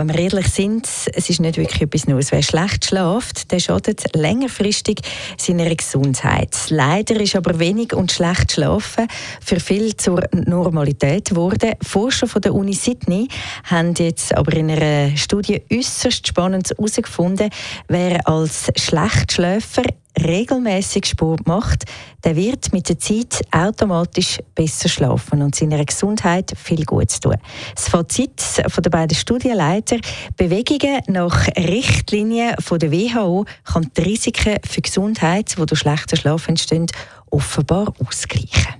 wenn wir ehrlich sind, es ist nicht wirklich etwas Neues. Wer schlecht schläft, der schadet längerfristig seiner Gesundheit. Leider ist aber wenig und schlecht schlafen für viele zur Normalität geworden. Forscher von der Uni Sydney haben jetzt aber in einer Studie äußerst spannend herausgefunden, wer als Schlechtschläfer regelmäßig Sport macht, der wird mit der Zeit automatisch besser schlafen und seiner Gesundheit viel Gutes tun. Das Fazit von den beiden Studienleiter: Bewegungen nach Richtlinien von der WHO kann die Risiken für Gesundheit, die durch schlechten Schlaf entstehen, offenbar ausgleichen.